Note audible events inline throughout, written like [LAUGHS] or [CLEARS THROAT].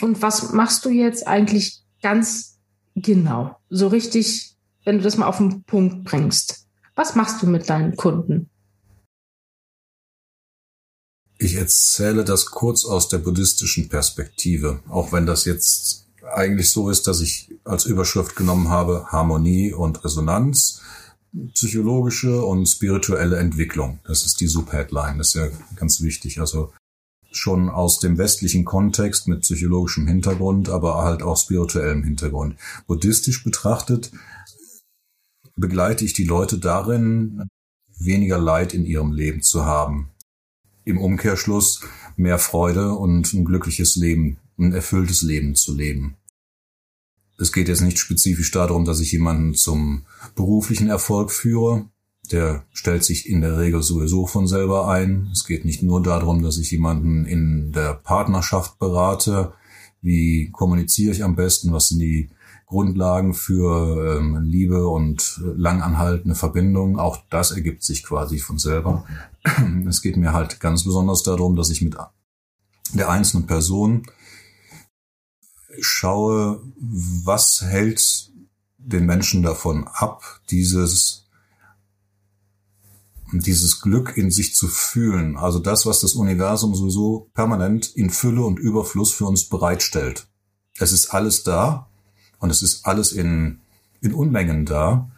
Und was machst du jetzt eigentlich ganz genau? So richtig, wenn du das mal auf den Punkt bringst. Was machst du mit deinen Kunden? Ich erzähle das kurz aus der buddhistischen Perspektive, auch wenn das jetzt eigentlich so ist, dass ich als Überschrift genommen habe Harmonie und Resonanz, psychologische und spirituelle Entwicklung. Das ist die Subheadline, das ist ja ganz wichtig. Also schon aus dem westlichen Kontext mit psychologischem Hintergrund, aber halt auch spirituellem Hintergrund. Buddhistisch betrachtet begleite ich die Leute darin, weniger Leid in ihrem Leben zu haben. Im Umkehrschluss mehr Freude und ein glückliches Leben, ein erfülltes Leben zu leben. Es geht jetzt nicht spezifisch darum, dass ich jemanden zum beruflichen Erfolg führe, der stellt sich in der Regel sowieso von selber ein. Es geht nicht nur darum, dass ich jemanden in der Partnerschaft berate. Wie kommuniziere ich am besten? Was sind die Grundlagen für ähm, Liebe und langanhaltende Verbindung? Auch das ergibt sich quasi von selber. [CLEARS THROAT] Es geht mir halt ganz besonders darum, dass ich mit der einzelnen Person schaue, was hält den Menschen davon ab, dieses dieses Glück in sich zu fühlen, also das, was das Universum sowieso permanent in Fülle und Überfluss für uns bereitstellt. Es ist alles da und es ist alles in, in Unmengen da.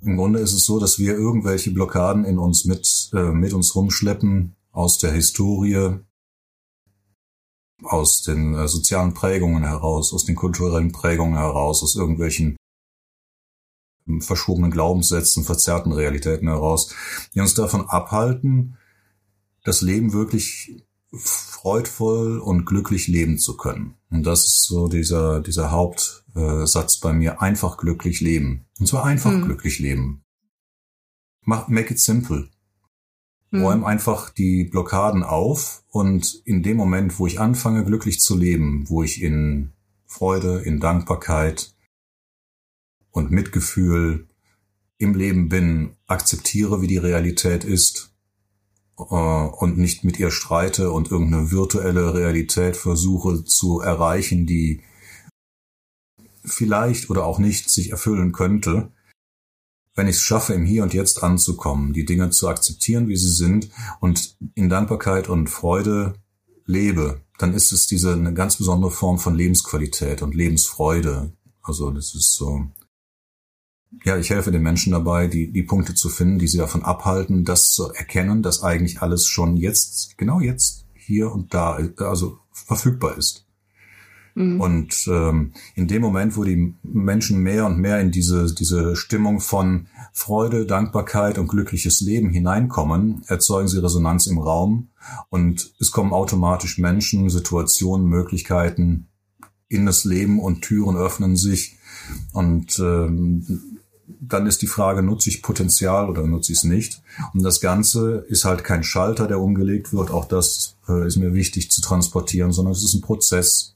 Im Grunde ist es so, dass wir irgendwelche Blockaden in uns mit, äh, mit uns rumschleppen aus der Historie, aus den äh, sozialen Prägungen heraus, aus den kulturellen Prägungen heraus, aus irgendwelchen verschobenen Glaubenssätzen, verzerrten Realitäten heraus, die uns davon abhalten, das Leben wirklich freudvoll und glücklich leben zu können. Und das ist so dieser, dieser Hauptsatz bei mir. Einfach glücklich leben. Und zwar einfach hm. glücklich leben. Mach, make it simple. Hm. Räum einfach die Blockaden auf und in dem Moment, wo ich anfange, glücklich zu leben, wo ich in Freude, in Dankbarkeit, und Mitgefühl im Leben bin, akzeptiere, wie die Realität ist äh, und nicht mit ihr streite und irgendeine virtuelle Realität versuche zu erreichen, die vielleicht oder auch nicht sich erfüllen könnte, wenn ich es schaffe, im Hier und Jetzt anzukommen, die Dinge zu akzeptieren, wie sie sind und in Dankbarkeit und Freude lebe, dann ist es diese eine ganz besondere Form von Lebensqualität und Lebensfreude. Also das ist so ja, ich helfe den Menschen dabei, die, die Punkte zu finden, die sie davon abhalten, das zu erkennen, dass eigentlich alles schon jetzt, genau jetzt, hier und da, also verfügbar ist. Mhm. Und ähm, in dem Moment, wo die Menschen mehr und mehr in diese, diese Stimmung von Freude, Dankbarkeit und glückliches Leben hineinkommen, erzeugen sie Resonanz im Raum und es kommen automatisch Menschen, Situationen, Möglichkeiten in das Leben und Türen öffnen sich. Und ähm, dann ist die Frage, nutze ich Potenzial oder nutze ich es nicht? Und das Ganze ist halt kein Schalter, der umgelegt wird. Auch das äh, ist mir wichtig zu transportieren, sondern es ist ein Prozess.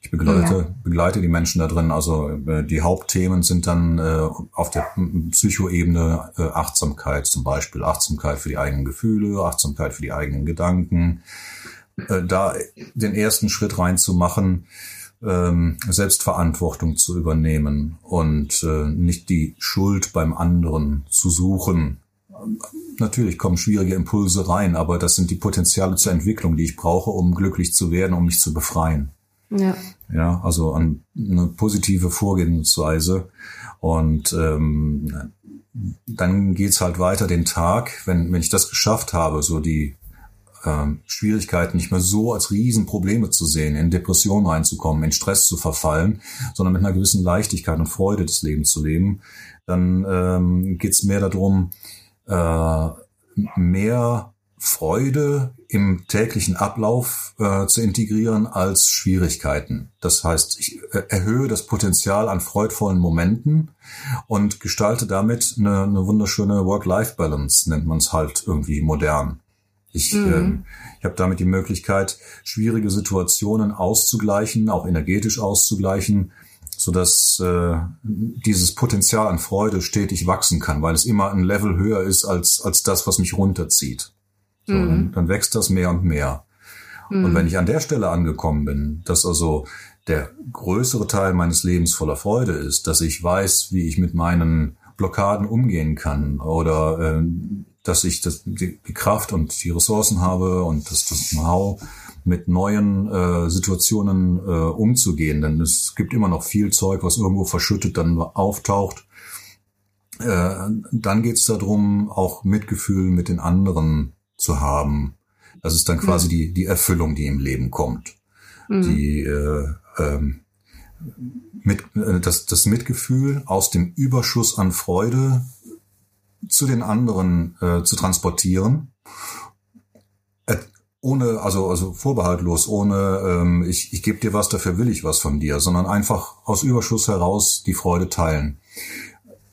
Ich begleite, ja. begleite die Menschen da drin. Also äh, die Hauptthemen sind dann äh, auf der Psychoebene äh, Achtsamkeit zum Beispiel. Achtsamkeit für die eigenen Gefühle, Achtsamkeit für die eigenen Gedanken. Äh, da den ersten Schritt reinzumachen, ähm, Selbstverantwortung zu übernehmen und äh, nicht die Schuld beim anderen zu suchen. Natürlich kommen schwierige Impulse rein, aber das sind die Potenziale zur Entwicklung, die ich brauche, um glücklich zu werden, um mich zu befreien. Ja. Ja, also an eine positive Vorgehensweise. Und ähm, dann geht's halt weiter den Tag, wenn, wenn ich das geschafft habe, so die ähm, Schwierigkeiten nicht mehr so als Riesenprobleme zu sehen, in Depressionen reinzukommen, in Stress zu verfallen, sondern mit einer gewissen Leichtigkeit und Freude des Lebens zu leben, dann ähm, geht es mehr darum, äh, mehr Freude im täglichen Ablauf äh, zu integrieren als Schwierigkeiten. Das heißt, ich äh, erhöhe das Potenzial an freudvollen Momenten und gestalte damit eine, eine wunderschöne Work-Life-Balance, nennt man es halt irgendwie modern. Ich, mhm. ähm, ich habe damit die Möglichkeit, schwierige Situationen auszugleichen, auch energetisch auszugleichen, so dass äh, dieses Potenzial an Freude stetig wachsen kann, weil es immer ein Level höher ist als als das, was mich runterzieht. So, mhm. dann, dann wächst das mehr und mehr. Mhm. Und wenn ich an der Stelle angekommen bin, dass also der größere Teil meines Lebens voller Freude ist, dass ich weiß, wie ich mit meinen Blockaden umgehen kann oder äh, dass ich das, die, die Kraft und die Ressourcen habe und das, das Know-how mit neuen äh, Situationen äh, umzugehen. Denn es gibt immer noch viel Zeug, was irgendwo verschüttet dann auftaucht. Äh, dann geht es darum, auch Mitgefühl mit den anderen zu haben. Das ist dann quasi mhm. die, die Erfüllung, die im Leben kommt. Mhm. Die äh, ähm, mit, äh, das, das Mitgefühl aus dem Überschuss an Freude zu den anderen äh, zu transportieren. Äh, ohne, also, also vorbehaltlos, ohne ähm, ich, ich gebe dir was, dafür will ich was von dir, sondern einfach aus Überschuss heraus die Freude teilen.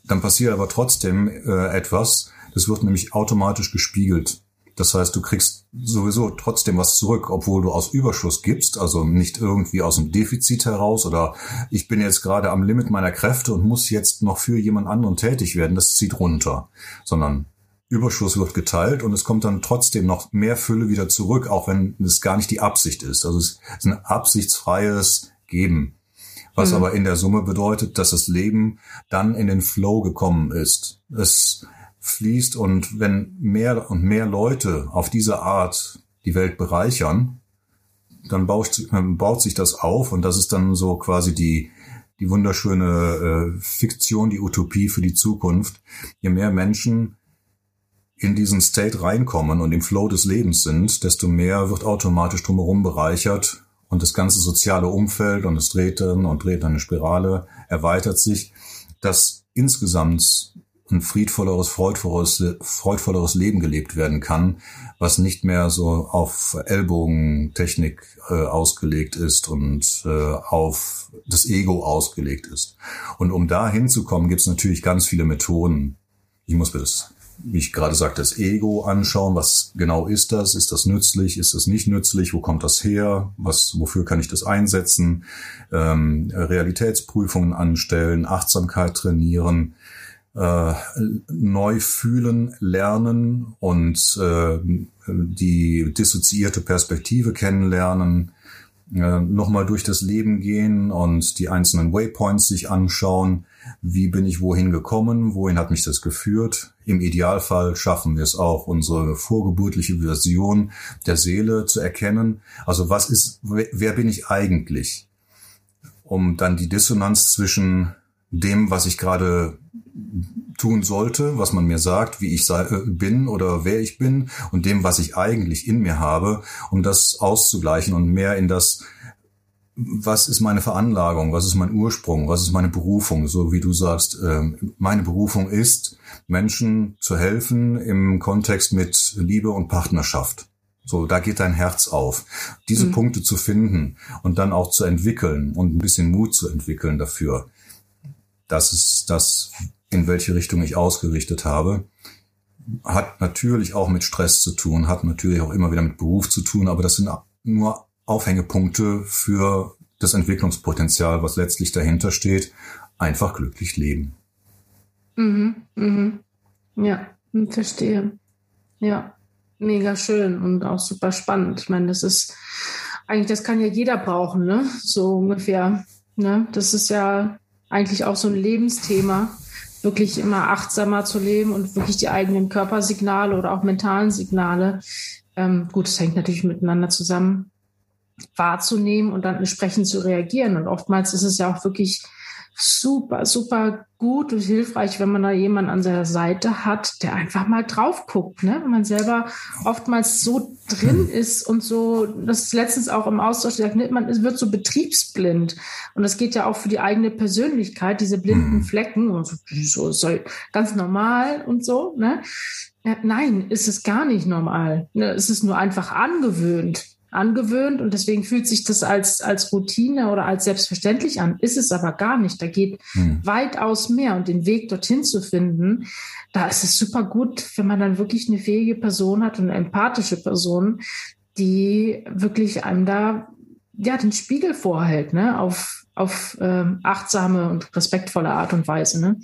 Dann passiert aber trotzdem äh, etwas, das wird nämlich automatisch gespiegelt. Das heißt, du kriegst sowieso trotzdem was zurück, obwohl du aus Überschuss gibst, also nicht irgendwie aus dem Defizit heraus oder ich bin jetzt gerade am Limit meiner Kräfte und muss jetzt noch für jemand anderen tätig werden. Das zieht runter, sondern Überschuss wird geteilt und es kommt dann trotzdem noch mehr Fülle wieder zurück, auch wenn es gar nicht die Absicht ist. Also es ist ein absichtsfreies Geben. Was mhm. aber in der Summe bedeutet, dass das Leben dann in den Flow gekommen ist. Es fließt und wenn mehr und mehr Leute auf diese Art die Welt bereichern, dann baut, baut sich das auf und das ist dann so quasi die, die wunderschöne äh, Fiktion, die Utopie für die Zukunft. Je mehr Menschen in diesen State reinkommen und im Flow des Lebens sind, desto mehr wird automatisch drumherum bereichert und das ganze soziale Umfeld und es dreht dann und dreht eine Spirale, erweitert sich, dass insgesamt ein friedvolleres, freudvolleres, freudvolleres Leben gelebt werden kann, was nicht mehr so auf Ellbogentechnik äh, ausgelegt ist und äh, auf das Ego ausgelegt ist. Und um da hinzukommen, gibt es natürlich ganz viele Methoden. Ich muss mir das, wie ich gerade sagte, das Ego anschauen. Was genau ist das? Ist das nützlich? Ist das nicht nützlich? Wo kommt das her? Was, wofür kann ich das einsetzen? Ähm, Realitätsprüfungen anstellen, Achtsamkeit trainieren äh, neu fühlen, lernen und äh, die dissoziierte Perspektive kennenlernen, äh, nochmal durch das Leben gehen und die einzelnen Waypoints sich anschauen. Wie bin ich wohin gekommen? Wohin hat mich das geführt? Im Idealfall schaffen wir es auch, unsere vorgeburtliche Version der Seele zu erkennen. Also was ist, wer bin ich eigentlich? Um dann die Dissonanz zwischen dem, was ich gerade tun sollte, was man mir sagt, wie ich sei, äh, bin oder wer ich bin und dem, was ich eigentlich in mir habe, um das auszugleichen und mehr in das, was ist meine Veranlagung, was ist mein Ursprung, was ist meine Berufung, so wie du sagst, ähm, meine Berufung ist, Menschen zu helfen im Kontext mit Liebe und Partnerschaft. So, da geht dein Herz auf. Diese mhm. Punkte zu finden und dann auch zu entwickeln und ein bisschen Mut zu entwickeln dafür. Das ist das, in welche Richtung ich ausgerichtet habe. Hat natürlich auch mit Stress zu tun, hat natürlich auch immer wieder mit Beruf zu tun, aber das sind nur Aufhängepunkte für das Entwicklungspotenzial, was letztlich dahinter steht. Einfach glücklich leben. Mhm, mhm. Ja, verstehe. Ja, mega schön und auch super spannend. Ich meine, das ist eigentlich, das kann ja jeder brauchen, ne? So ungefähr. Ne? Das ist ja eigentlich auch so ein Lebensthema wirklich immer achtsamer zu leben und wirklich die eigenen Körpersignale oder auch mentalen Signale, ähm, gut, es hängt natürlich miteinander zusammen, wahrzunehmen und dann entsprechend zu reagieren. Und oftmals ist es ja auch wirklich super, super gut und hilfreich, wenn man da jemanden an seiner Seite hat, der einfach mal drauf guckt, ne? Wenn man selber oftmals so drin ist und so, das ist letztens auch im Austausch gesagt, ne? man wird so betriebsblind. Und das geht ja auch für die eigene Persönlichkeit, diese blinden mhm. Flecken und so, so ganz normal und so, ne? Ja, nein, ist es gar nicht normal. Ne? Es ist nur einfach angewöhnt angewöhnt und deswegen fühlt sich das als, als Routine oder als selbstverständlich an. Ist es aber gar nicht. Da geht hm. weitaus mehr und den Weg dorthin zu finden, da ist es super gut, wenn man dann wirklich eine fähige Person hat und eine empathische Person, die wirklich einem da ja den Spiegel vorhält, ne, auf auf ähm, achtsame und respektvolle Art und Weise, ne?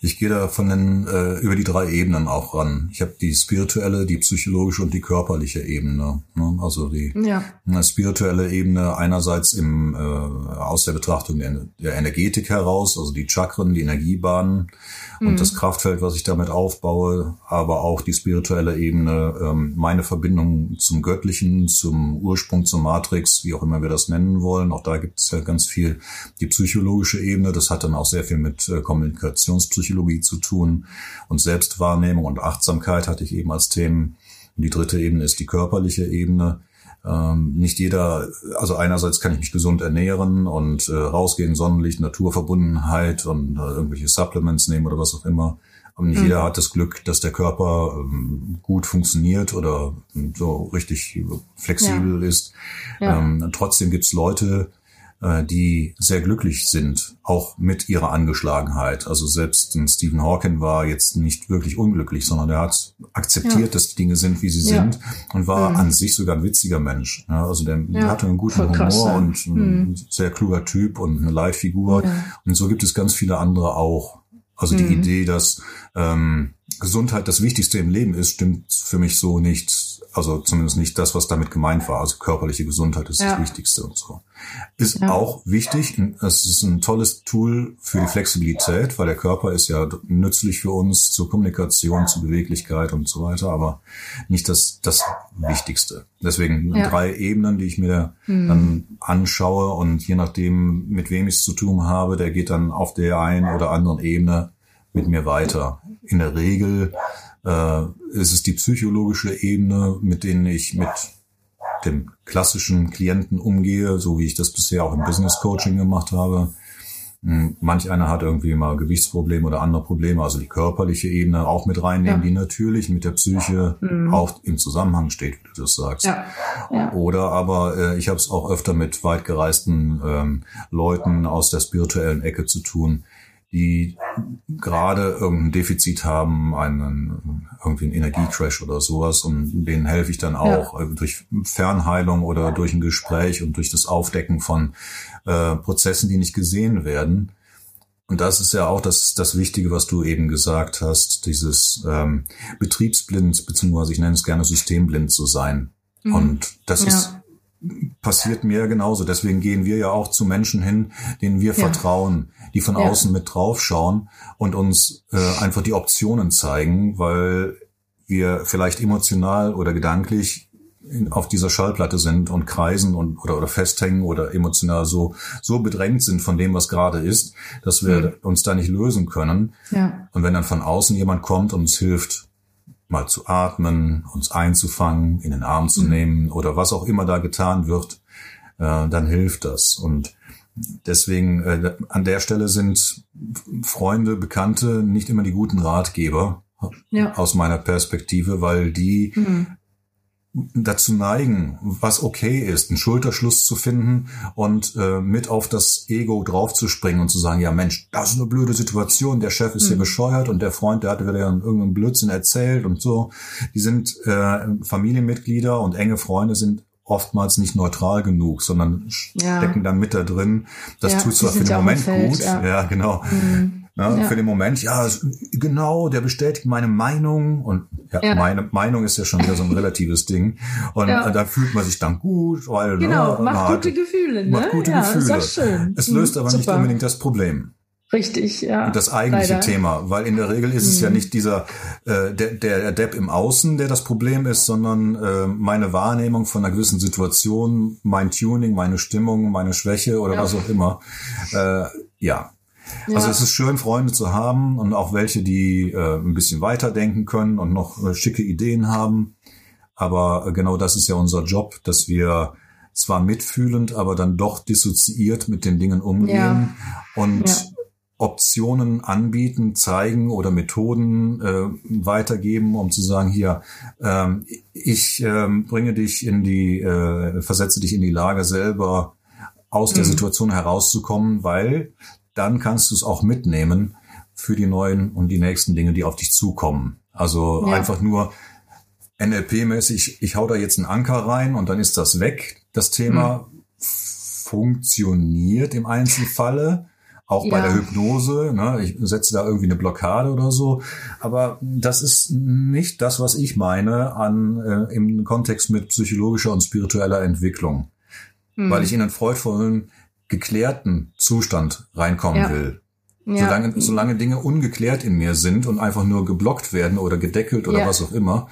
Ich gehe da von den, äh, über die drei Ebenen auch ran. Ich habe die spirituelle, die psychologische und die körperliche Ebene. Ne? Also die ja. eine spirituelle Ebene einerseits im, äh, aus der Betrachtung der, der Energetik heraus, also die Chakren, die Energiebahnen mhm. und das Kraftfeld, was ich damit aufbaue, aber auch die spirituelle Ebene, ähm, meine Verbindung zum Göttlichen, zum Ursprung, zur Matrix, wie auch immer wir das nennen wollen. Auch da gibt es ja ganz viel die psychologische Ebene. Das hat dann auch sehr viel mit äh, Kommunikationspsychologie Psychologie zu tun und Selbstwahrnehmung und Achtsamkeit hatte ich eben als Themen. Und die dritte Ebene ist die körperliche Ebene. Ähm, nicht jeder, also einerseits kann ich mich gesund ernähren und äh, rausgehen, Sonnenlicht, Naturverbundenheit und äh, irgendwelche Supplements nehmen oder was auch immer. Aber nicht mhm. jeder hat das Glück, dass der Körper ähm, gut funktioniert oder so richtig flexibel ja. ist. Ja. Ähm, trotzdem gibt's Leute, die sehr glücklich sind, auch mit ihrer Angeschlagenheit. Also selbst Stephen Hawking war jetzt nicht wirklich unglücklich, sondern er hat akzeptiert, ja. dass die Dinge sind, wie sie ja. sind und war mhm. an sich sogar ein witziger Mensch. Ja, also der, hatte einen guten Humor krass, und ein mhm. sehr kluger Typ und eine Leitfigur. Und so gibt es ganz viele andere auch. Also die mhm. Idee, dass ähm, Gesundheit das Wichtigste im Leben ist, stimmt für mich so nicht also zumindest nicht das, was damit gemeint war. Also körperliche Gesundheit ist ja. das Wichtigste und so. Ist ja. auch wichtig. Es ist ein tolles Tool für die Flexibilität, weil der Körper ist ja nützlich für uns zur Kommunikation, zur Beweglichkeit und so weiter, aber nicht das, das Wichtigste. Deswegen ja. drei Ebenen, die ich mir mhm. dann anschaue und je nachdem, mit wem ich es zu tun habe, der geht dann auf der einen oder anderen Ebene mit mir weiter. In der Regel äh, ist es die psychologische Ebene, mit denen ich mit dem klassischen Klienten umgehe, so wie ich das bisher auch im Business Coaching gemacht habe. Hm, manch einer hat irgendwie mal Gewichtsprobleme oder andere Probleme, also die körperliche Ebene auch mit reinnehmen, ja. die natürlich mit der Psyche mhm. auch im Zusammenhang steht, wie du das sagst. Ja. Ja. Oder aber äh, ich habe es auch öfter mit weit gereisten ähm, Leuten aus der spirituellen Ecke zu tun, die gerade irgendein Defizit haben, einen irgendwie einen Energiecrash oder sowas und denen helfe ich dann auch ja. Äh, durch Fernheilung oder durch ein Gespräch und durch das Aufdecken von äh, Prozessen, die nicht gesehen werden. Und das ist ja auch das, das Wichtige, was du eben gesagt hast, dieses ähm, betriebsblind, beziehungsweise ich nenne es gerne systemblind zu sein. Mhm. Und das ja. ist passiert mir genauso. Deswegen gehen wir ja auch zu Menschen hin, denen wir ja. vertrauen, die von ja. außen mit draufschauen und uns äh, einfach die Optionen zeigen, weil wir vielleicht emotional oder gedanklich auf dieser Schallplatte sind und kreisen und oder, oder festhängen oder emotional so so bedrängt sind von dem, was gerade ist, dass wir mhm. uns da nicht lösen können. Ja. Und wenn dann von außen jemand kommt und uns hilft, mal zu atmen, uns einzufangen, in den Arm zu mhm. nehmen oder was auch immer da getan wird, äh, dann hilft das. Und deswegen äh, an der Stelle sind Freunde, Bekannte nicht immer die guten Ratgeber ja. aus meiner Perspektive, weil die mhm dazu neigen, was okay ist, einen Schulterschluss zu finden und äh, mit auf das Ego draufzuspringen und zu sagen, ja Mensch, das ist eine blöde Situation, der Chef ist mhm. hier bescheuert und der Freund, der hatte wieder irgendeinen Blödsinn erzählt und so. Die sind äh, Familienmitglieder und enge Freunde sind oftmals nicht neutral genug, sondern ja. stecken dann mit da drin. Das ja, tut zwar für den Moment gut, ja. ja, genau. Mhm. Ja, ja. Für den Moment, ja, genau, der bestätigt meine Meinung und ja, ja. meine Meinung ist ja schon wieder so ein relatives Ding und ja. da fühlt man sich dann gut, weil ne, genau, ne, macht gute Gefühle, ne? Macht gute Gefühle. Ist schön. Es löst aber Super. nicht unbedingt das Problem. Richtig, ja. Und das eigentliche Leider. Thema, weil in der Regel ist es ja mhm. nicht dieser äh, der, der Depp im Außen, der das Problem ist, sondern äh, meine Wahrnehmung von einer gewissen Situation, mein Tuning, meine Stimmung, meine Schwäche oder ja. was auch immer. Äh, ja, ja. Also es ist schön, Freunde zu haben und auch welche, die äh, ein bisschen weiterdenken können und noch äh, schicke Ideen haben. Aber äh, genau das ist ja unser Job, dass wir zwar mitfühlend, aber dann doch dissoziiert mit den Dingen umgehen ja. und ja. Optionen anbieten, zeigen oder Methoden äh, weitergeben, um zu sagen, hier, ähm, ich ähm, bringe dich in die, äh, versetze dich in die Lage selber aus der mhm. Situation herauszukommen, weil dann kannst du es auch mitnehmen für die neuen und die nächsten Dinge, die auf dich zukommen. Also ja. einfach nur NLP-mäßig, ich hau da jetzt einen Anker rein und dann ist das weg. Das Thema mhm. funktioniert im Einzelfalle, auch ja. bei der Hypnose. Ne? Ich setze da irgendwie eine Blockade oder so. Aber das ist nicht das, was ich meine an äh, im Kontext mit psychologischer und spiritueller Entwicklung. Hm. Weil ich in einen freudvollen, geklärten Zustand reinkommen ja. will. Ja. Solange, solange Dinge ungeklärt in mir sind und einfach nur geblockt werden oder gedeckelt oder was auch immer,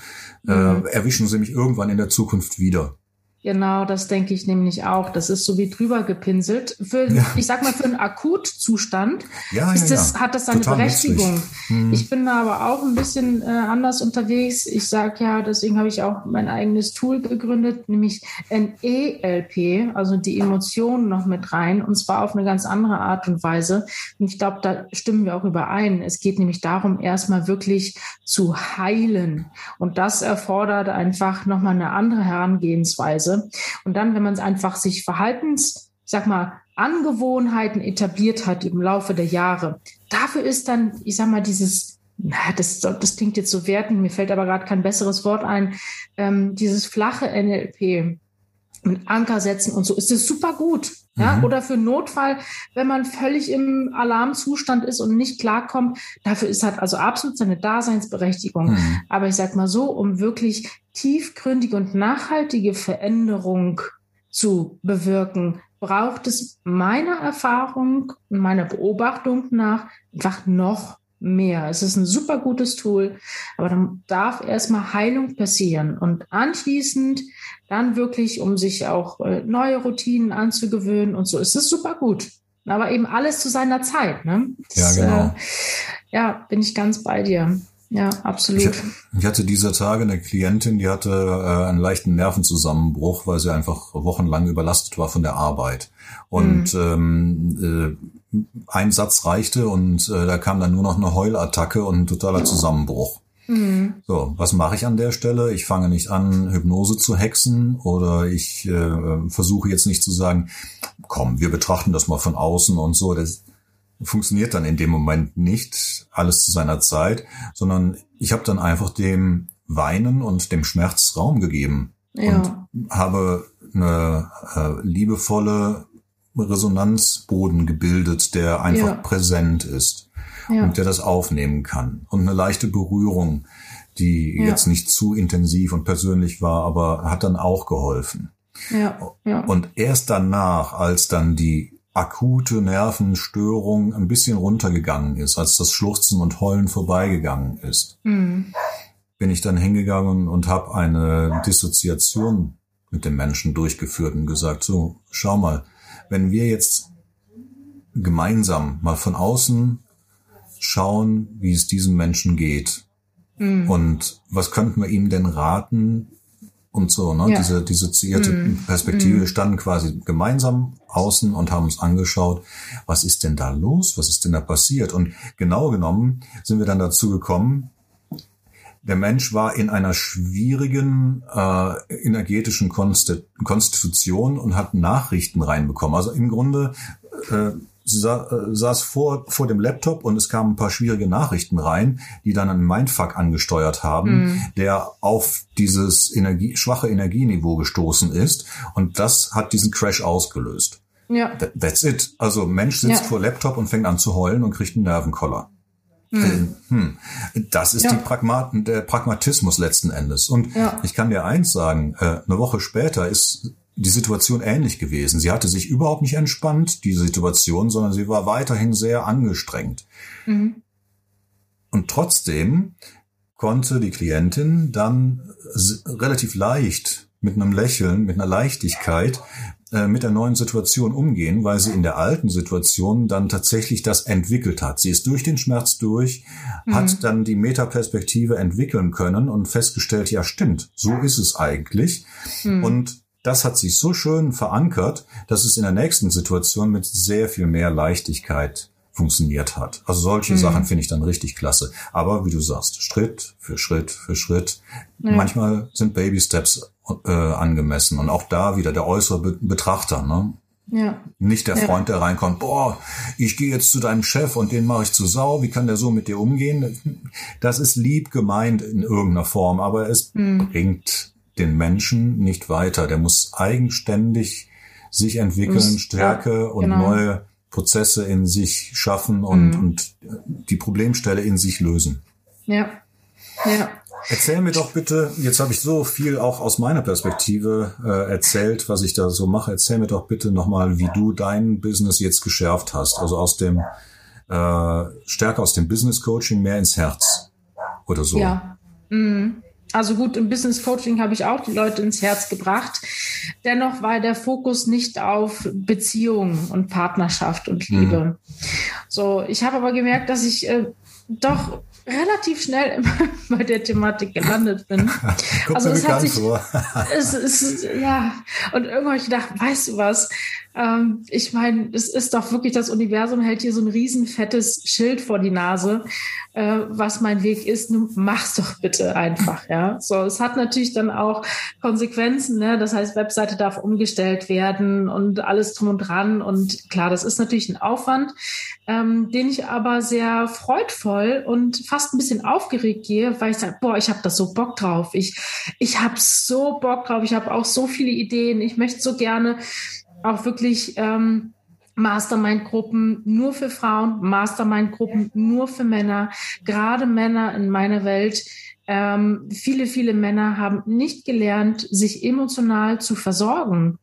äh, mhm. äh, erwischen sie mich irgendwann in der Zukunft wieder. Genau, das denke ich nämlich auch. Das ist so wie drüber gepinselt. Für, ja. ich sag mal, für einen Akutzustand ja, ist das, ja, hat das seine Total Berechtigung. Hm. Ich bin da aber auch ein bisschen äh, anders unterwegs. Ich sage ja, deswegen habe ich auch mein eigenes Tool gegründet, nämlich NELP, also die Emotionen noch mit rein, und zwar auf eine ganz andere Art und Weise. Und ich glaube, da stimmen wir auch überein. Es geht nämlich darum, erstmal wirklich zu heilen. Und das erfordert einfach nochmal eine andere Herangehensweise. Und dann, wenn man es einfach sich Verhaltens, ich sag mal, Angewohnheiten etabliert hat im Laufe der Jahre, dafür ist dann, ich sag mal, dieses na, das, das klingt jetzt so wertend, mir fällt aber gerade kein besseres Wort ein, ähm, dieses flache NLP mit Anker setzen und so ist das super gut. Ja, mhm. oder für Notfall, wenn man völlig im Alarmzustand ist und nicht klarkommt, dafür ist halt also absolut seine Daseinsberechtigung. Mhm. Aber ich sag mal so, um wirklich tiefgründige und nachhaltige Veränderung zu bewirken, braucht es meiner Erfahrung und meiner Beobachtung nach einfach noch mehr. Es ist ein super gutes Tool, aber dann darf erstmal Heilung passieren und anschließend dann wirklich, um sich auch äh, neue Routinen anzugewöhnen und so, ist es super gut. Aber eben alles zu seiner Zeit. Ne? Das, ja, genau. Äh, ja, bin ich ganz bei dir. Ja, absolut. Ich, ich, hatte dieser Tage eine Klientin, die hatte äh, einen leichten Nervenzusammenbruch, weil sie einfach wochenlang überlastet war von der Arbeit. Und mhm. ähm, äh, ein Satz reichte und äh, da kam dann nur noch eine Heulattacke und ein totaler Zusammenbruch. Mhm. So, was mache ich an der Stelle? Ich fange nicht an, Hypnose zu hexen oder ich äh, versuche jetzt nicht zu sagen, komm, wir betrachten das mal von außen und so. Das funktioniert dann in dem Moment nicht alles zu seiner Zeit, sondern ich habe dann einfach dem Weinen und dem Schmerz Raum gegeben ja. und habe eine äh, liebevolle Resonanzboden gebildet, der einfach ja. präsent ist ja. und der das aufnehmen kann. Und eine leichte Berührung, die ja. jetzt nicht zu intensiv und persönlich war, aber hat dann auch geholfen. Ja. Ja. Und erst danach, als dann die akute Nervenstörung ein bisschen runtergegangen ist, als das Schluchzen und Heulen vorbeigegangen ist, mhm. bin ich dann hingegangen und habe eine Dissoziation mit dem Menschen durchgeführt und gesagt, so, schau mal, wenn wir jetzt gemeinsam mal von außen schauen, wie es diesem Menschen geht. Mhm. Und was könnten wir ihm denn raten und so, ne? Ja. Diese dissoziierte mhm. Perspektive. Wir standen quasi gemeinsam außen und haben uns angeschaut, was ist denn da los? Was ist denn da passiert? Und genau genommen sind wir dann dazu gekommen, der Mensch war in einer schwierigen äh, energetischen Konstitution und hat Nachrichten reinbekommen. Also im Grunde äh, sie sa äh, saß vor, vor dem Laptop und es kamen ein paar schwierige Nachrichten rein, die dann einen Mindfuck angesteuert haben, mhm. der auf dieses Energie, schwache Energieniveau gestoßen ist. Und das hat diesen Crash ausgelöst. Ja. That's it. Also Mensch sitzt ja. vor Laptop und fängt an zu heulen und kriegt einen Nervenkoller. Hm. Hm. Das ist ja. die Pragmat der Pragmatismus letzten Endes. Und ja. ich kann dir eins sagen, äh, eine Woche später ist die Situation ähnlich gewesen. Sie hatte sich überhaupt nicht entspannt, diese Situation, sondern sie war weiterhin sehr angestrengt. Mhm. Und trotzdem konnte die Klientin dann relativ leicht mit einem Lächeln, mit einer Leichtigkeit äh, mit der neuen Situation umgehen, weil sie in der alten Situation dann tatsächlich das entwickelt hat. Sie ist durch den Schmerz durch, mhm. hat dann die Metaperspektive entwickeln können und festgestellt, ja stimmt, so ist es eigentlich. Mhm. Und das hat sich so schön verankert, dass es in der nächsten Situation mit sehr viel mehr Leichtigkeit funktioniert hat. Also solche mhm. Sachen finde ich dann richtig klasse. Aber wie du sagst, Schritt für Schritt für Schritt. Ja. Manchmal sind Baby Steps äh, angemessen und auch da wieder der äußere Be Betrachter. Ne? Ja. Nicht der Freund, der reinkommt, boah, ich gehe jetzt zu deinem Chef und den mache ich zu Sau, wie kann der so mit dir umgehen? Das ist lieb gemeint in irgendeiner Form, aber es mhm. bringt den Menschen nicht weiter. Der muss eigenständig sich entwickeln, muss, Stärke ja, und genau. neue Prozesse in sich schaffen und, mhm. und die Problemstelle in sich lösen. Ja. Ja. Erzähl mir doch bitte, jetzt habe ich so viel auch aus meiner Perspektive äh, erzählt, was ich da so mache. Erzähl mir doch bitte nochmal, wie du dein Business jetzt geschärft hast. Also aus dem äh, stärker aus dem Business Coaching mehr ins Herz oder so. Ja. Mhm. Also gut, im Business Coaching habe ich auch die Leute ins Herz gebracht. Dennoch war der Fokus nicht auf Beziehung und Partnerschaft und mhm. Liebe. Mhm. So, ich habe aber gemerkt, dass ich äh, doch relativ schnell [LAUGHS] bei der Thematik gelandet bin. [LAUGHS] also es hat sich, [LAUGHS] es ist, ja, und irgendwann habe ich gedacht, weißt du was, ähm, ich meine, es ist doch wirklich, das Universum hält hier so ein riesenfettes Schild vor die Nase, äh, was mein Weg ist. Nun mach's doch bitte einfach, ja. So, es hat natürlich dann auch Konsequenzen, ne? Das heißt, Webseite darf umgestellt werden und alles drum und dran. Und klar, das ist natürlich ein Aufwand, ähm, den ich aber sehr freudvoll und fast ein bisschen aufgeregt gehe, weil ich sage, boah, ich habe da so Bock drauf. Ich, ich habe so Bock drauf. Ich habe auch so viele Ideen. Ich möchte so gerne auch wirklich ähm, Mastermind-Gruppen nur für Frauen, Mastermind-Gruppen nur für Männer, gerade Männer in meiner Welt. Ähm, viele, viele Männer haben nicht gelernt, sich emotional zu versorgen.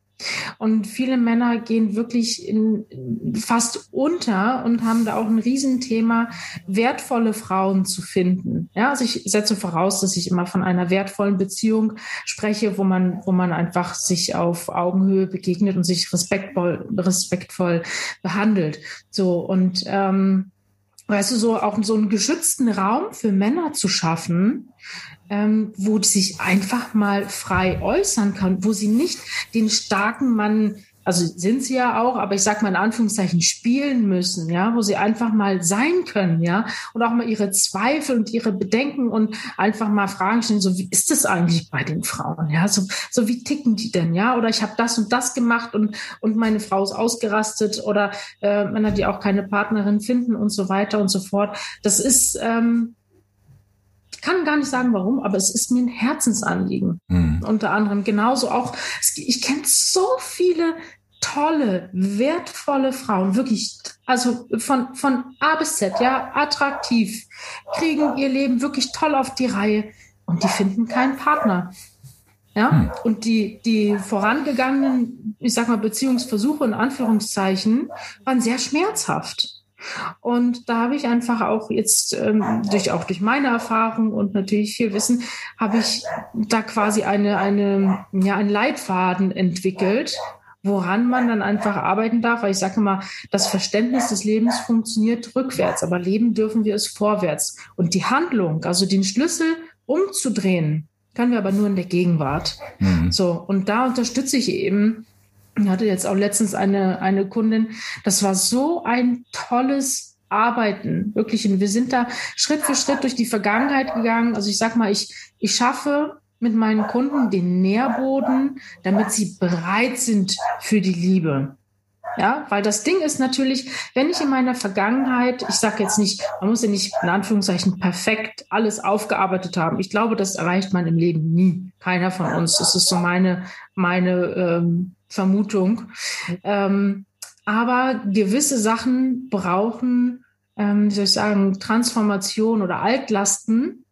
Und viele Männer gehen wirklich in, fast unter und haben da auch ein Riesenthema, wertvolle Frauen zu finden. Ja, also ich setze voraus, dass ich immer von einer wertvollen Beziehung spreche, wo man, wo man einfach sich auf Augenhöhe begegnet und sich respektvoll, respektvoll behandelt. So und ähm, weißt du, so auch so einen geschützten Raum für Männer zu schaffen, ähm, wo sie sich einfach mal frei äußern kann, wo sie nicht den starken Mann also sind sie ja auch, aber ich sag mal in Anführungszeichen spielen müssen, ja, wo sie einfach mal sein können, ja, und auch mal ihre Zweifel und ihre Bedenken und einfach mal Fragen stellen, so wie ist das eigentlich bei den Frauen, ja, so, so wie ticken die denn, ja, oder ich habe das und das gemacht und und meine Frau ist ausgerastet oder äh, Männer, die auch keine Partnerin finden und so weiter und so fort. Das ist ähm, kann gar nicht sagen, warum, aber es ist mir ein Herzensanliegen. Mhm. Unter anderem genauso auch, ich kenne so viele tolle, wertvolle Frauen, wirklich, also von, von A bis Z, ja, attraktiv, kriegen ihr Leben wirklich toll auf die Reihe und die finden keinen Partner. Ja, hm. und die, die vorangegangenen, ich sag mal, Beziehungsversuche in Anführungszeichen waren sehr schmerzhaft. Und da habe ich einfach auch jetzt ähm, durch auch durch meine Erfahrung und natürlich viel Wissen habe ich da quasi eine eine ja einen Leitfaden entwickelt, woran man dann einfach arbeiten darf. Weil ich sage immer, das Verständnis des Lebens funktioniert rückwärts, aber leben dürfen wir es vorwärts. Und die Handlung, also den Schlüssel umzudrehen, können wir aber nur in der Gegenwart. Mhm. So und da unterstütze ich eben ich hatte jetzt auch letztens eine, eine Kundin, das war so ein tolles Arbeiten, wirklich. Und wir sind da Schritt für Schritt durch die Vergangenheit gegangen. Also ich sag mal, ich, ich schaffe mit meinen Kunden den Nährboden, damit sie bereit sind für die Liebe. Ja, weil das Ding ist natürlich, wenn ich in meiner Vergangenheit, ich sage jetzt nicht, man muss ja nicht in Anführungszeichen perfekt alles aufgearbeitet haben. Ich glaube, das erreicht man im Leben nie. Keiner von uns. Das ist so meine, meine ähm, Vermutung. Ähm, aber gewisse Sachen brauchen, ähm, wie soll ich sagen, Transformation oder Altlasten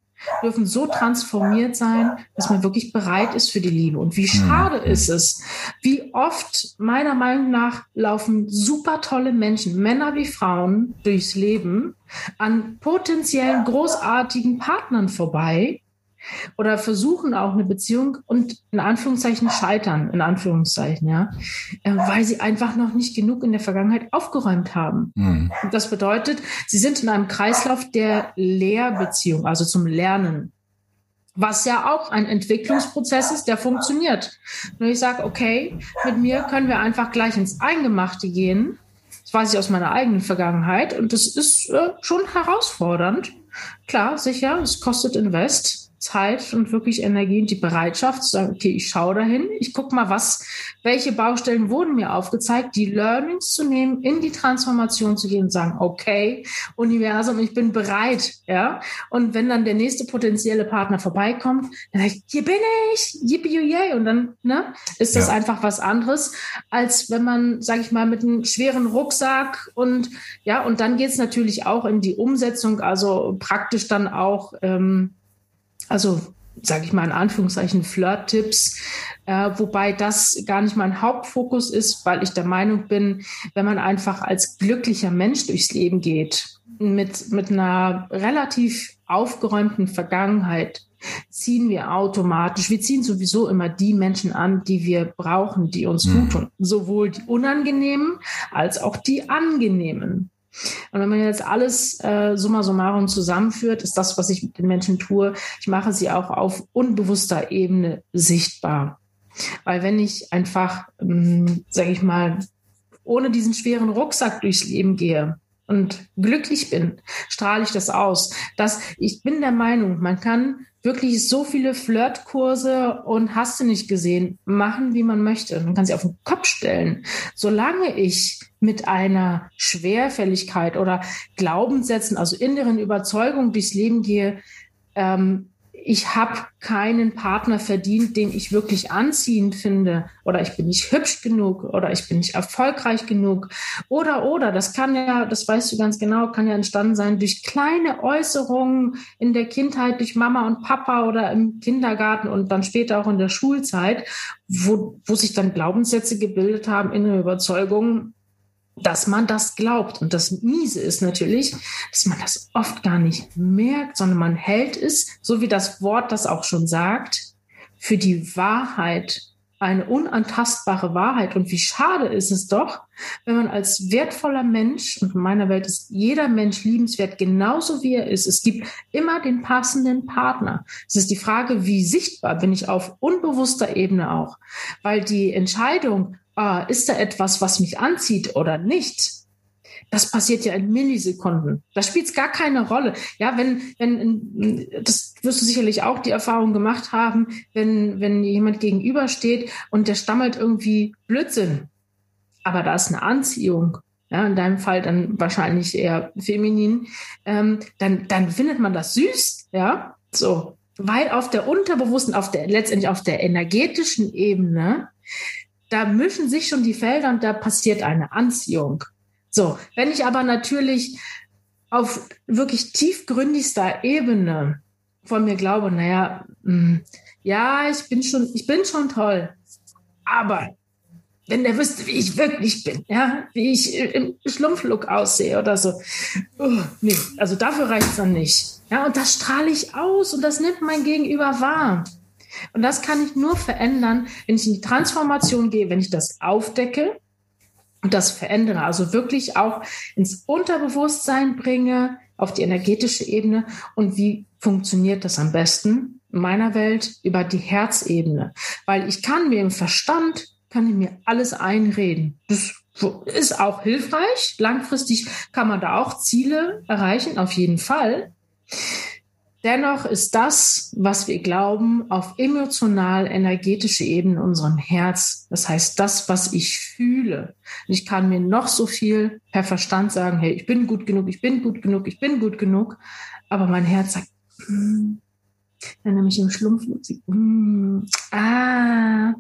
dürfen so transformiert sein, dass man wirklich bereit ist für die Liebe. Und wie schade mhm. ist es, wie oft meiner Meinung nach laufen super tolle Menschen, Männer wie Frauen, durchs Leben an potenziellen großartigen Partnern vorbei, oder versuchen auch eine Beziehung und in Anführungszeichen scheitern, in Anführungszeichen, ja, äh, weil sie einfach noch nicht genug in der Vergangenheit aufgeräumt haben. Mhm. Das bedeutet, sie sind in einem Kreislauf der Lehrbeziehung, also zum Lernen. Was ja auch ein Entwicklungsprozess ist, der funktioniert. Nur ich sage, okay, mit mir können wir einfach gleich ins Eingemachte gehen. Das weiß ich aus meiner eigenen Vergangenheit und das ist äh, schon herausfordernd. Klar, sicher, es kostet Invest Zeit und wirklich Energie und die Bereitschaft zu sagen, okay, ich schaue dahin, ich gucke mal, was, welche Baustellen wurden mir aufgezeigt, die Learnings zu nehmen, in die Transformation zu gehen und sagen, okay, Universum, ich bin bereit, ja. Und wenn dann der nächste potenzielle Partner vorbeikommt, dann sage ich, hier bin ich, yippie yay, und dann ne, ist das ja. einfach was anderes, als wenn man, sage ich mal, mit einem schweren Rucksack und ja, und dann geht's natürlich auch in die Umsetzung, also praktisch dann auch ähm, also sage ich mal in Anführungszeichen Flirt-Tipps, äh, wobei das gar nicht mein Hauptfokus ist, weil ich der Meinung bin, wenn man einfach als glücklicher Mensch durchs Leben geht, mit, mit einer relativ aufgeräumten Vergangenheit, ziehen wir automatisch, wir ziehen sowieso immer die Menschen an, die wir brauchen, die uns mhm. gut tun. Sowohl die unangenehmen als auch die angenehmen. Und wenn man jetzt alles äh, summa summarum zusammenführt, ist das, was ich mit den Menschen tue, ich mache sie auch auf unbewusster Ebene sichtbar. Weil wenn ich einfach, ähm, sage ich mal, ohne diesen schweren Rucksack durchs Leben gehe und glücklich bin, strahle ich das aus. Das, ich bin der Meinung, man kann wirklich so viele Flirtkurse und hast du nicht gesehen, machen, wie man möchte. Man kann sie auf den Kopf stellen. Solange ich mit einer Schwerfälligkeit oder Glaubenssätzen, also inneren Überzeugungen durchs Leben gehe, ähm, ich habe keinen Partner verdient, den ich wirklich anziehend finde. Oder ich bin nicht hübsch genug oder ich bin nicht erfolgreich genug. Oder oder das kann ja, das weißt du ganz genau, kann ja entstanden sein durch kleine Äußerungen in der Kindheit durch Mama und Papa oder im Kindergarten und dann später auch in der Schulzeit, wo, wo sich dann Glaubenssätze gebildet haben, innere Überzeugungen, dass man das glaubt. Und das Miese ist natürlich, dass man das oft gar nicht merkt, sondern man hält es, so wie das Wort das auch schon sagt, für die Wahrheit, eine unantastbare Wahrheit. Und wie schade ist es doch, wenn man als wertvoller Mensch, und in meiner Welt ist jeder Mensch liebenswert, genauso wie er ist. Es gibt immer den passenden Partner. Es ist die Frage, wie sichtbar bin ich auf unbewusster Ebene auch. Weil die Entscheidung, ah, ist da etwas, was mich anzieht oder nicht? Das passiert ja in Millisekunden. Da spielt gar keine Rolle. Ja, wenn, wenn, das wirst du sicherlich auch die Erfahrung gemacht haben, wenn, wenn jemand gegenübersteht und der stammelt irgendwie Blödsinn. Aber da ist eine Anziehung. Ja, in deinem Fall dann wahrscheinlich eher feminin, ähm, dann, dann findet man das süß, ja, so. Weil auf der unterbewussten, auf der, letztendlich auf der energetischen Ebene da mischen sich schon die Felder und da passiert eine Anziehung. So, wenn ich aber natürlich auf wirklich tiefgründigster Ebene von mir glaube, naja, mh, hm, ja, ich bin schon, ich bin schon toll, aber wenn der wüsste, wie ich wirklich bin, ja, wie ich im Schlumpflook aussehe oder so, oh, nee, also dafür reicht es dann nicht. Ja, und das strahle ich aus und das nimmt mein Gegenüber wahr. Und das kann ich nur verändern, wenn ich in die Transformation gehe, wenn ich das aufdecke und das verändere. Also wirklich auch ins Unterbewusstsein bringe, auf die energetische Ebene. Und wie funktioniert das am besten? In meiner Welt über die Herzebene. Weil ich kann mir im Verstand, kann ich mir alles einreden. Das ist auch hilfreich. Langfristig kann man da auch Ziele erreichen, auf jeden Fall. Dennoch ist das, was wir glauben, auf emotional-energetische Ebene in unserem Herz. Das heißt, das, was ich fühle. Ich kann mir noch so viel per Verstand sagen, hey, ich bin gut genug, ich bin gut genug, ich bin gut genug. Aber mein Herz sagt, mm, dann nämlich im Schlumpfmusik. Mm, ah.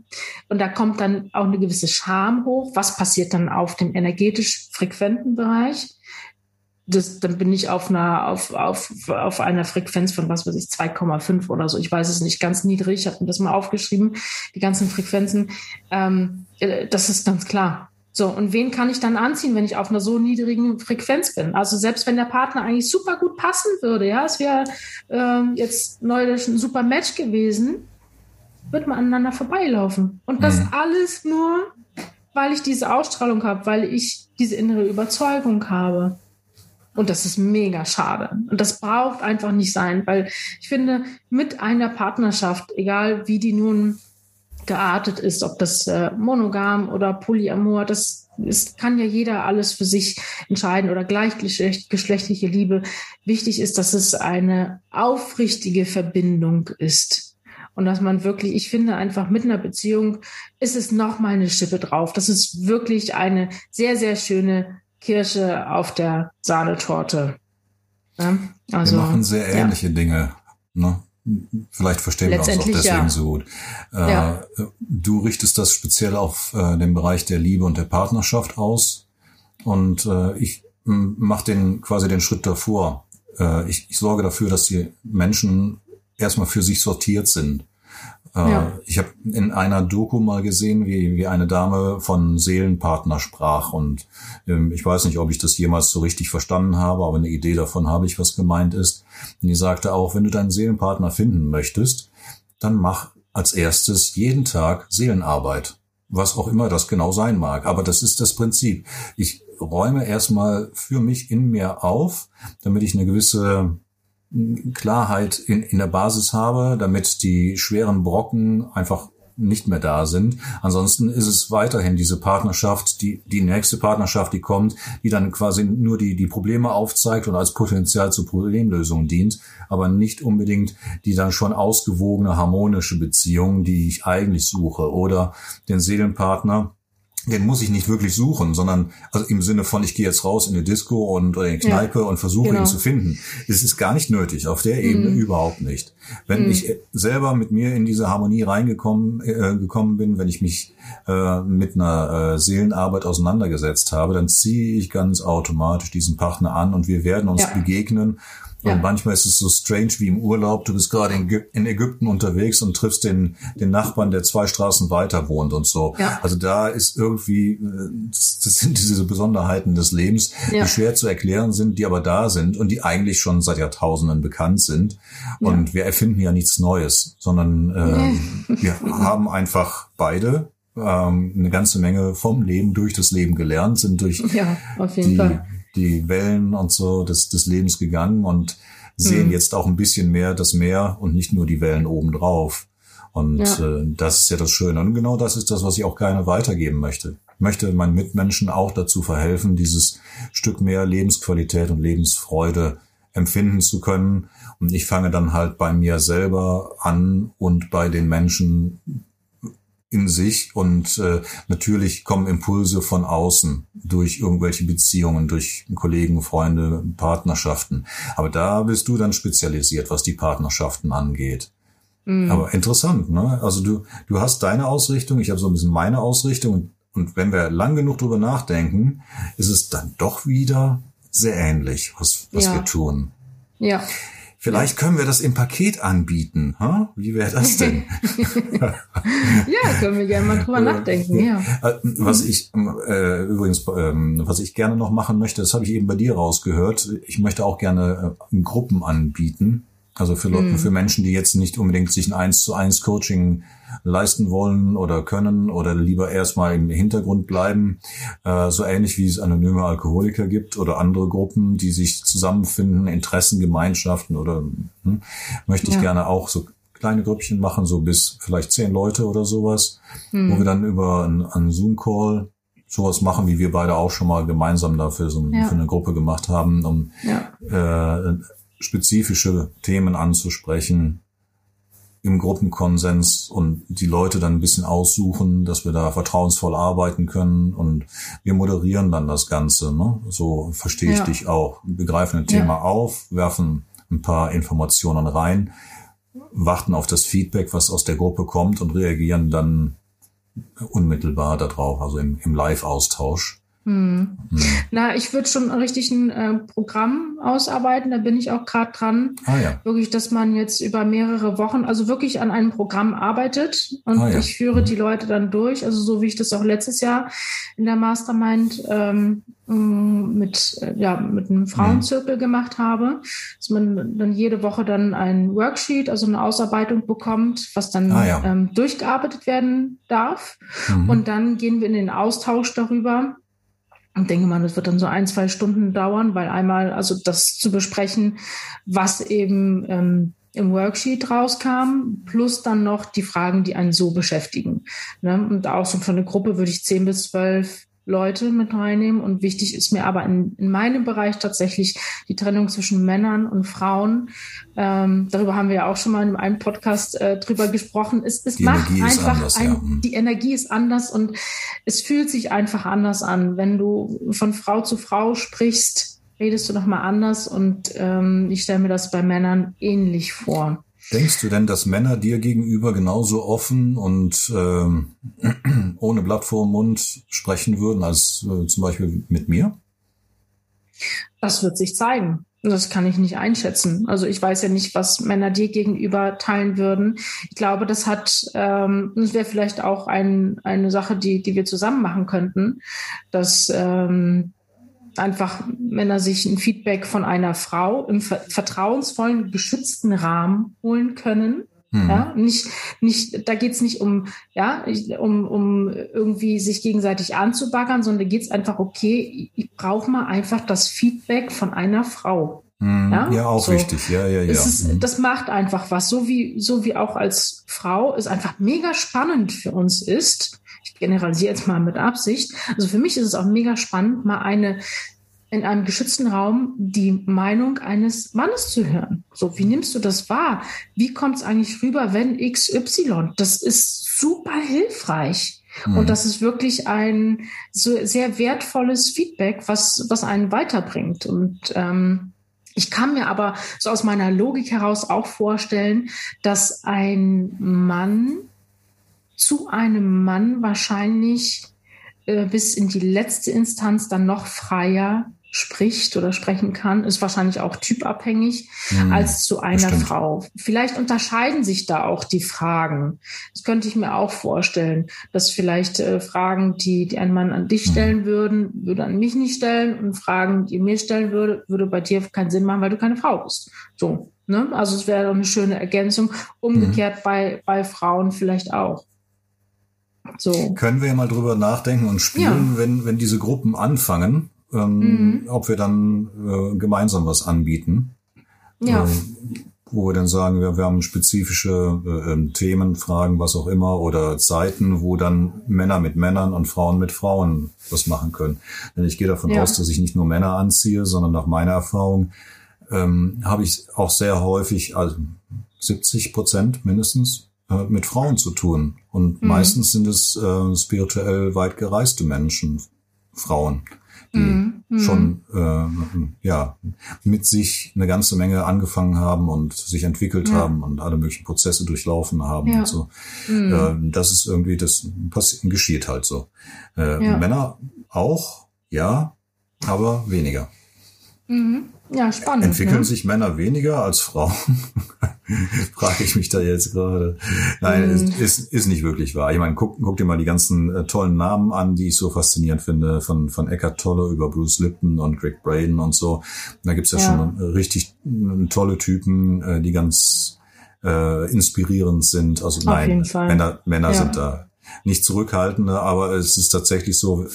Und da kommt dann auch eine gewisse Scham hoch. Was passiert dann auf dem energetisch frequenten Bereich? Das, dann bin ich auf einer, auf, auf, auf einer Frequenz von was weiß ich, 2,5 oder so. Ich weiß es nicht, ganz niedrig. Ich habe mir das mal aufgeschrieben, die ganzen Frequenzen. Ähm, äh, das ist ganz klar. So, und wen kann ich dann anziehen, wenn ich auf einer so niedrigen Frequenz bin? Also selbst wenn der Partner eigentlich super gut passen würde, ja, es wäre ähm, jetzt neulich ein super Match gewesen, wird man aneinander vorbeilaufen. Und das mhm. alles nur, weil ich diese Ausstrahlung habe, weil ich diese innere Überzeugung habe. Und das ist mega schade. Und das braucht einfach nicht sein, weil ich finde, mit einer Partnerschaft, egal wie die nun geartet ist, ob das äh, monogam oder polyamor, das es kann ja jeder alles für sich entscheiden oder gleichgeschlechtliche Liebe. Wichtig ist, dass es eine aufrichtige Verbindung ist. Und dass man wirklich, ich finde einfach mit einer Beziehung ist es nochmal eine Schippe drauf. Das ist wirklich eine sehr, sehr schöne Kirsche auf der Sahnetorte. Ja, also, wir machen sehr ähnliche ja. Dinge. Ne? Vielleicht verstehen wir uns auch deswegen ja. so gut. Äh. Du richtest das speziell auf äh, den Bereich der Liebe und der Partnerschaft aus. Und äh, ich mache den quasi den Schritt davor. Äh, ich, ich sorge dafür, dass die Menschen erstmal für sich sortiert sind. Äh, ja. Ich habe in einer Doku mal gesehen, wie, wie eine Dame von Seelenpartner sprach. Und ähm, ich weiß nicht, ob ich das jemals so richtig verstanden habe, aber eine Idee davon habe ich, was gemeint ist. Und die sagte auch, wenn du deinen Seelenpartner finden möchtest, dann mach als erstes jeden Tag Seelenarbeit. Was auch immer das genau sein mag. Aber das ist das Prinzip. Ich räume erstmal für mich in mir auf, damit ich eine gewisse Klarheit in, in der Basis habe, damit die schweren Brocken einfach nicht mehr da sind. Ansonsten ist es weiterhin diese Partnerschaft, die, die nächste Partnerschaft, die kommt, die dann quasi nur die, die Probleme aufzeigt und als Potenzial zur Problemlösung dient, aber nicht unbedingt die dann schon ausgewogene harmonische Beziehung, die ich eigentlich suche oder den Seelenpartner, den muss ich nicht wirklich suchen, sondern also im Sinne von, ich gehe jetzt raus in die Disco und oder in die Kneipe ja, und versuche genau. ihn zu finden. Es ist gar nicht nötig, auf der Ebene mhm. überhaupt nicht. Wenn mhm. ich selber mit mir in diese Harmonie reingekommen äh, gekommen bin, wenn ich mich äh, mit einer äh, Seelenarbeit auseinandergesetzt habe, dann ziehe ich ganz automatisch diesen Partner an und wir werden uns ja. begegnen ja. Und manchmal ist es so strange wie im Urlaub. Du bist gerade in, in, Ägypten unterwegs und triffst den, den Nachbarn, der zwei Straßen weiter wohnt und so. Ja. Also da ist irgendwie, äh, das sind diese Besonderheiten des Lebens, ja. die schwer zu erklären sind, die aber da sind und die eigentlich schon seit Jahrtausenden bekannt sind. Und wir erfinden ja nichts Neues, sondern äh, wir haben einfach beide ähm, eine ganze Menge vom Leben durch das Leben gelernt, sind durch ja, auf jeden die, Fall die Wellen und so des, des Lebens gegangen und sehen mhm. jetzt auch ein bisschen mehr das Meer und nicht nur die Wellen obendrauf. Und ja. äh, das ist ja das Schöne. Und genau das ist das, was ich auch gerne weitergeben möchte. Ich möchte meinen Mitmenschen auch dazu verhelfen, dieses Stück mehr Lebensqualität und Lebensfreude empfinden zu können. Und ich fange dann halt bei mir selber an und bei den Menschen in sich und äh, natürlich kommen Impulse von außen durch irgendwelche Beziehungen, durch Kollegen, Freunde, Partnerschaften. Aber da bist du dann spezialisiert, was die Partnerschaften angeht. Mhm. Aber interessant, ne? Also du, du hast deine Ausrichtung, ich habe so ein bisschen meine Ausrichtung und wenn wir lang genug drüber nachdenken, ist es dann doch wieder sehr ähnlich, was, was ja. wir tun. Ja. Vielleicht können wir das im Paket anbieten. Huh? Wie wäre das [LAUGHS] denn? ja, können wir gerne mal drüber nachdenken. Ja. Äh, was ich äh, übrigens, äh, was ich gerne noch machen möchte, das habe ich eben bei dir rausgehört. Ich möchte auch gerne äh, Gruppen anbieten. Also für, Leute, mhm. für Menschen, die jetzt nicht unbedingt sich ein 1 zu 1 Coaching leisten wollen oder können oder lieber erstmal im Hintergrund bleiben. Äh, so ähnlich wie es anonyme Alkoholiker gibt oder andere Gruppen, die sich zusammenfinden, Interessengemeinschaften oder hm, möchte ich ja. gerne auch so kleine Grüppchen machen, so bis vielleicht zehn Leute oder sowas, hm. wo wir dann über einen, einen Zoom-Call sowas machen, wie wir beide auch schon mal gemeinsam dafür so ja. für eine Gruppe gemacht haben, um ja. äh, spezifische Themen anzusprechen, im Gruppenkonsens und die Leute dann ein bisschen aussuchen, dass wir da vertrauensvoll arbeiten können und wir moderieren dann das Ganze. Ne? So verstehe ich ja. dich auch. Wir begreifen ein Thema ja. auf, werfen ein paar Informationen rein, warten auf das Feedback, was aus der Gruppe kommt und reagieren dann unmittelbar darauf, also im, im Live-Austausch. Hm. Hm. Na, ich würde schon richtig ein äh, Programm ausarbeiten, da bin ich auch gerade dran. Ah, ja. Wirklich, dass man jetzt über mehrere Wochen, also wirklich an einem Programm arbeitet und ah, ja. ich führe hm. die Leute dann durch, also so wie ich das auch letztes Jahr in der Mastermind ähm, mm, mit, äh, ja, mit einem Frauenzirkel mhm. gemacht habe, dass man dann jede Woche dann ein Worksheet, also eine Ausarbeitung bekommt, was dann ah, ja. ähm, durchgearbeitet werden darf. Mhm. Und dann gehen wir in den Austausch darüber, und denke mal, das wird dann so ein, zwei Stunden dauern, weil einmal also das zu besprechen, was eben ähm, im Worksheet rauskam, plus dann noch die Fragen, die einen so beschäftigen. Ne? Und auch so von der Gruppe würde ich zehn bis zwölf Leute mit reinnehmen. Und wichtig ist mir aber in, in meinem Bereich tatsächlich die Trennung zwischen Männern und Frauen. Ähm, darüber haben wir ja auch schon mal in einem Podcast äh, drüber gesprochen. Es, es macht einfach anders, ein, ja. Die Energie ist anders und es fühlt sich einfach anders an. Wenn du von Frau zu Frau sprichst, redest du nochmal anders und ähm, ich stelle mir das bei Männern ähnlich vor. Denkst du denn, dass Männer dir gegenüber genauso offen und ähm, [CLEARS THROAT] ohne Blatt vor dem Mund sprechen würden als äh, zum Beispiel mit mir? Das wird sich zeigen. Das kann ich nicht einschätzen. Also ich weiß ja nicht, was Männer dir gegenüber teilen würden. Ich glaube, das hat, ähm, das wäre vielleicht auch ein, eine Sache, die, die wir zusammen machen könnten, dass ähm, einfach Männer sich ein Feedback von einer Frau im vertrauensvollen, geschützten Rahmen holen können. Mhm. Ja, nicht, nicht, da geht's nicht um, ja, um, um irgendwie sich gegenseitig anzubaggern, sondern da geht's einfach, okay, ich brauche mal einfach das Feedback von einer Frau. Mhm. Ja? ja, auch so. wichtig, ja, ja, ja. Ist, mhm. Das macht einfach was, so wie, so wie auch als Frau es einfach mega spannend für uns ist, ich generalisiere jetzt mal mit Absicht. Also für mich ist es auch mega spannend, mal eine in einem geschützten Raum die Meinung eines Mannes zu hören. So, wie nimmst du das wahr? Wie kommt es eigentlich rüber, wenn XY? Das ist super hilfreich. Mhm. Und das ist wirklich ein so sehr wertvolles Feedback, was, was einen weiterbringt. Und ähm, ich kann mir aber so aus meiner Logik heraus auch vorstellen, dass ein Mann zu einem Mann wahrscheinlich äh, bis in die letzte Instanz dann noch freier spricht oder sprechen kann, ist wahrscheinlich auch typabhängig mhm, als zu einer bestimmt. Frau. Vielleicht unterscheiden sich da auch die Fragen. Das könnte ich mir auch vorstellen, dass vielleicht äh, Fragen, die, die ein Mann an dich mhm. stellen würden, würde an mich nicht stellen und Fragen, die mir stellen würde, würde bei dir keinen Sinn machen, weil du keine Frau bist. So. Ne? Also es wäre eine schöne Ergänzung. Umgekehrt mhm. bei, bei Frauen vielleicht auch. So. Können wir ja mal drüber nachdenken und spielen, ja. wenn, wenn diese Gruppen anfangen, ähm, mhm. ob wir dann äh, gemeinsam was anbieten. Ja. Äh, wo wir dann sagen, wir, wir haben spezifische äh, ähm, Themen, Fragen, was auch immer, oder Zeiten, wo dann Männer mit Männern und Frauen mit Frauen was machen können. Denn ich gehe davon ja. aus, dass ich nicht nur Männer anziehe, sondern nach meiner Erfahrung ähm, habe ich auch sehr häufig, also 70 Prozent mindestens, äh, mit Frauen zu tun. Und mhm. meistens sind es äh, spirituell weit gereiste Menschen, Frauen die mhm. schon äh, ja mit sich eine ganze Menge angefangen haben und sich entwickelt ja. haben und alle möglichen Prozesse durchlaufen haben ja. und so. Mhm. Äh, das ist irgendwie das passiert, geschieht halt so. Äh, ja. Männer auch, ja, aber weniger. Mhm. Ja, spannend. Entwickeln ne? sich Männer weniger als Frauen? [LAUGHS] Frage ich mich da jetzt gerade. Nein, mm. ist, ist, ist nicht wirklich wahr. Ich meine, guck, guck dir mal die ganzen äh, tollen Namen an, die ich so faszinierend finde, von, von Eckhart Tolle über Bruce Lipton und Greg Braden und so. Da gibt's ja, ja. schon richtig äh, tolle Typen, äh, die ganz äh, inspirierend sind. Also Auf nein, Männer, Männer ja. sind da nicht zurückhaltende, aber es ist tatsächlich so,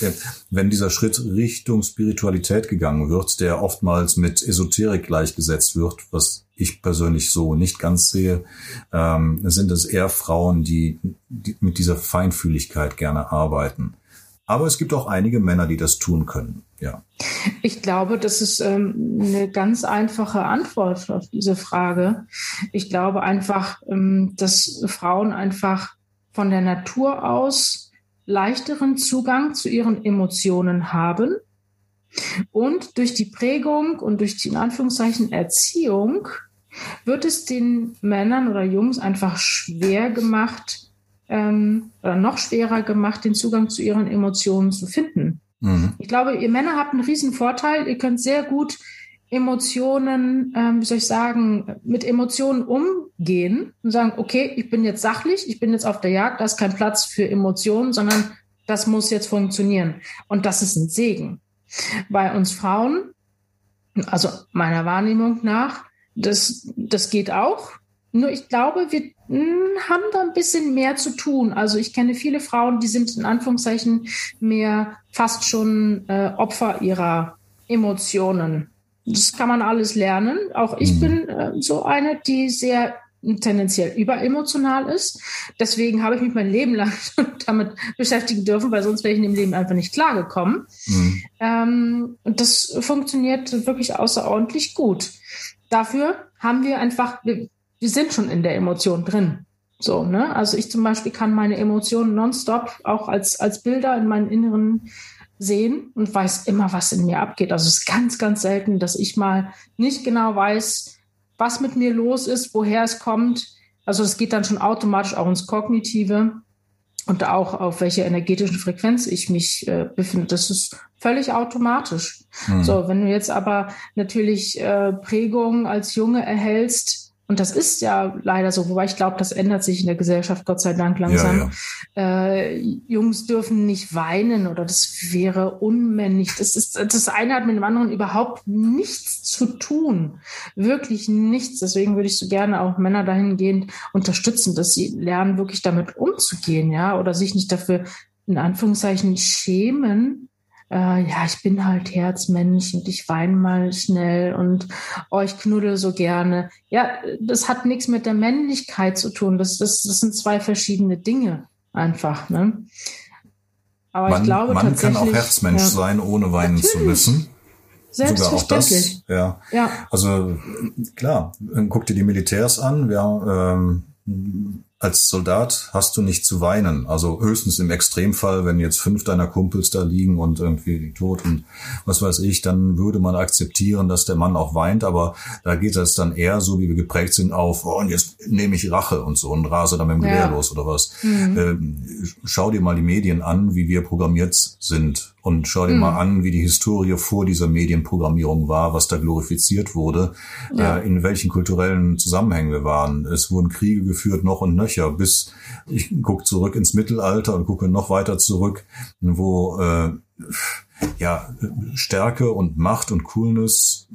wenn dieser Schritt Richtung Spiritualität gegangen wird, der oftmals mit Esoterik gleichgesetzt wird, was ich persönlich so nicht ganz sehe, ähm, sind es eher Frauen, die, die mit dieser Feinfühligkeit gerne arbeiten. Aber es gibt auch einige Männer, die das tun können. Ja. Ich glaube, das ist ähm, eine ganz einfache Antwort auf diese Frage. Ich glaube einfach, ähm, dass Frauen einfach von der Natur aus leichteren Zugang zu ihren Emotionen haben und durch die Prägung und durch die in Anführungszeichen Erziehung wird es den Männern oder Jungs einfach schwer gemacht ähm, oder noch schwerer gemacht, den Zugang zu ihren Emotionen zu finden. Mhm. Ich glaube, ihr Männer habt einen riesen Vorteil. Ihr könnt sehr gut Emotionen, ähm, wie soll ich sagen, mit Emotionen umgehen und sagen, okay, ich bin jetzt sachlich, ich bin jetzt auf der Jagd, da ist kein Platz für Emotionen, sondern das muss jetzt funktionieren. Und das ist ein Segen. Bei uns Frauen, also meiner Wahrnehmung nach, das, das geht auch. Nur ich glaube, wir hm, haben da ein bisschen mehr zu tun. Also ich kenne viele Frauen, die sind in Anführungszeichen mehr fast schon äh, Opfer ihrer Emotionen das kann man alles lernen. Auch ich mhm. bin äh, so eine, die sehr tendenziell überemotional ist. Deswegen habe ich mich mein Leben lang [LAUGHS] damit beschäftigen dürfen, weil sonst wäre ich in dem Leben einfach nicht klargekommen. Mhm. Ähm, und das funktioniert wirklich außerordentlich gut. Dafür haben wir einfach, wir, wir sind schon in der Emotion drin. So, ne? Also ich zum Beispiel kann meine Emotionen nonstop auch als, als Bilder in meinen Inneren sehen und weiß immer, was in mir abgeht. Also es ist ganz, ganz selten, dass ich mal nicht genau weiß, was mit mir los ist, woher es kommt. Also es geht dann schon automatisch auch ins Kognitive und auch auf welche energetischen Frequenz ich mich äh, befinde. Das ist völlig automatisch. Mhm. So, wenn du jetzt aber natürlich äh, Prägungen als Junge erhältst, und das ist ja leider so, wobei ich glaube, das ändert sich in der Gesellschaft Gott sei Dank langsam. Ja, ja. Äh, Jungs dürfen nicht weinen oder das wäre unmännlich. Das ist das eine hat mit dem anderen überhaupt nichts zu tun, wirklich nichts. Deswegen würde ich so gerne auch Männer dahingehend unterstützen, dass sie lernen, wirklich damit umzugehen, ja, oder sich nicht dafür in Anführungszeichen schämen, äh, ja, ich bin halt Herzmensch und ich weine mal schnell und oh, ich knuddel so gerne. Ja, das hat nichts mit der Männlichkeit zu tun. Das, das, das sind zwei verschiedene Dinge einfach. Ne? Aber man, ich glaube man tatsächlich, kann auch Herzmensch ja, sein, ohne weinen natürlich. zu müssen. Sogar auch das. Ja. ja. Also klar, guck dir die Militärs an. Wir haben ähm, als Soldat hast du nicht zu weinen. Also höchstens im Extremfall, wenn jetzt fünf deiner Kumpels da liegen und irgendwie tot und was weiß ich, dann würde man akzeptieren, dass der Mann auch weint. Aber da geht es dann eher so, wie wir geprägt sind, auf, oh, und jetzt nehme ich Rache und so und rase dann mit dem Gewehr ja. los oder was. Mhm. Ähm, schau dir mal die Medien an, wie wir programmiert sind und schau dir mhm. mal an, wie die Historie vor dieser Medienprogrammierung war, was da glorifiziert wurde, ja. äh, in welchen kulturellen Zusammenhängen wir waren. Es wurden Kriege geführt, noch und nöcher, bis ich gucke zurück ins Mittelalter und gucke noch weiter zurück, wo äh, ja, Stärke und Macht und Coolness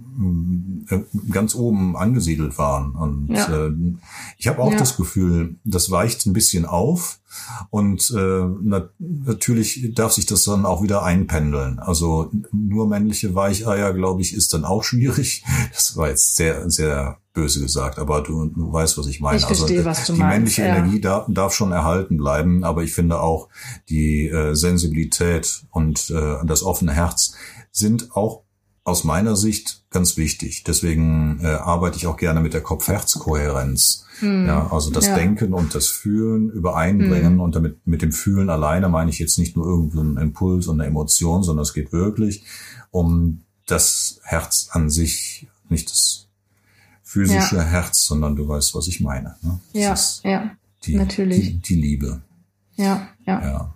äh, ganz oben angesiedelt waren. Und ja. äh, ich habe auch ja. das Gefühl, das weicht ein bisschen auf. Und äh, nat natürlich darf sich das dann auch wieder einpendeln. Also nur männliche Weicheier, glaube ich, ist dann auch schwierig. Das war jetzt sehr, sehr böse gesagt, aber du, du weißt, was ich meine. Ich verstehe, also was du die meinst. männliche ja. Energie darf, darf schon erhalten bleiben, aber ich finde auch die äh, Sensibilität und äh, das offene Herz sind auch aus meiner Sicht ganz wichtig. Deswegen äh, arbeite ich auch gerne mit der Kopf-Herz-Kohärenz. Hm. Ja, also das ja. Denken und das Fühlen übereinbringen. Hm. Und damit mit dem Fühlen alleine meine ich jetzt nicht nur irgendeinen Impuls und eine Emotion, sondern es geht wirklich um das Herz an sich, nicht das physische ja. Herz, sondern du weißt, was ich meine. Ne? ja, ja, die, natürlich. Die, die Liebe. Ja, ja. ja.